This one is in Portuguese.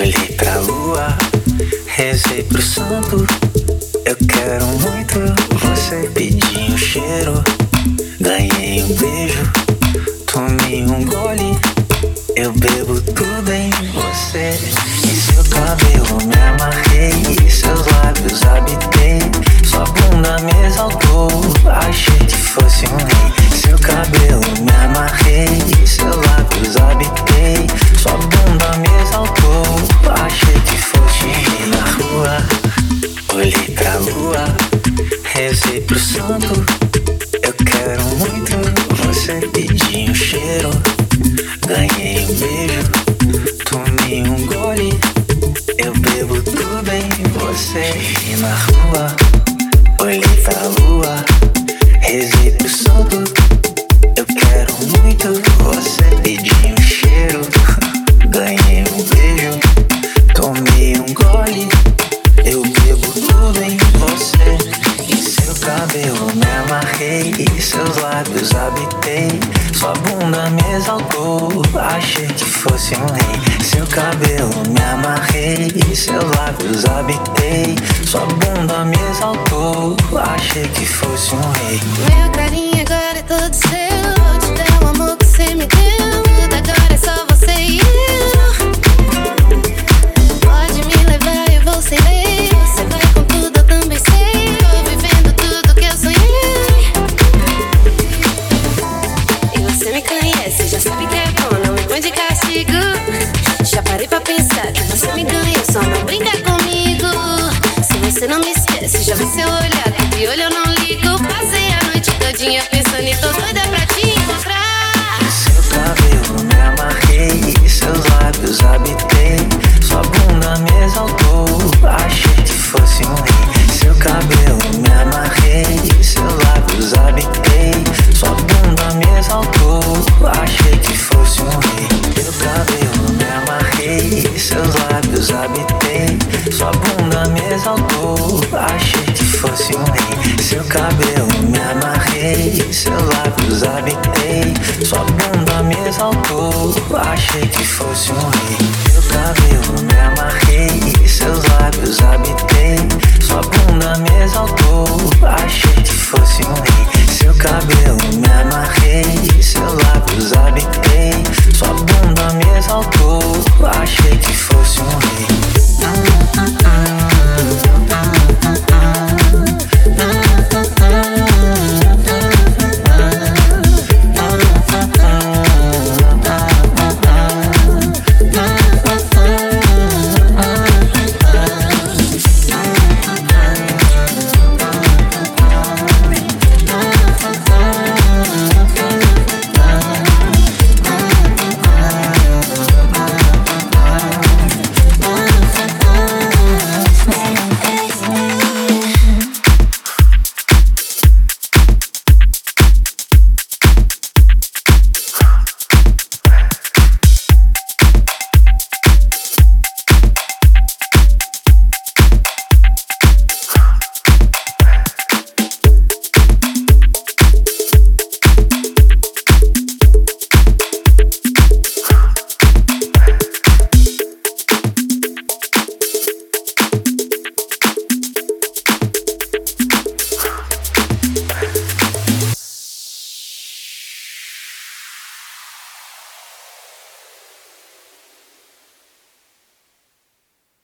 Olhei pra lua, rezei pro santo. Eu quero muito você. Pedi um cheiro, ganhei um beijo, tomei um gole. Eu bebo tudo em você. E seu cabelo me amarrei, e seus lábios habitaram. Cheiro. Ganhei um beijo, tomei um gole. Eu bebo tudo em você. E na rua, olhei pra lua, pro santo. Eu quero muito você pedir um cheiro. Amarrei, seus lábios habitei. Sua bunda me exaltou, achei que fosse um rei. Seu cabelo me amarrei, seus lábios habitei. Sua bunda me exaltou, achei que fosse um rei. Meu carinho agora é todo seu. Vou te dar o amor que você me deu. Você não me esquece, já seus lábios habitei. Sua bunda me exaltou. Achei que fosse um rei. Seu cabelo me amarrei. Seus lábios habitei. Sua bunda me exaltou. Achei que fosse um rei. Seu cabelo me amarrei. Seus lábios habitei. Sua bunda me exaltou. Achei que fosse um rei. Seu cabelo me amarrei. Seus lábios habitei. Sua bunda me exaltou. Achei que fosse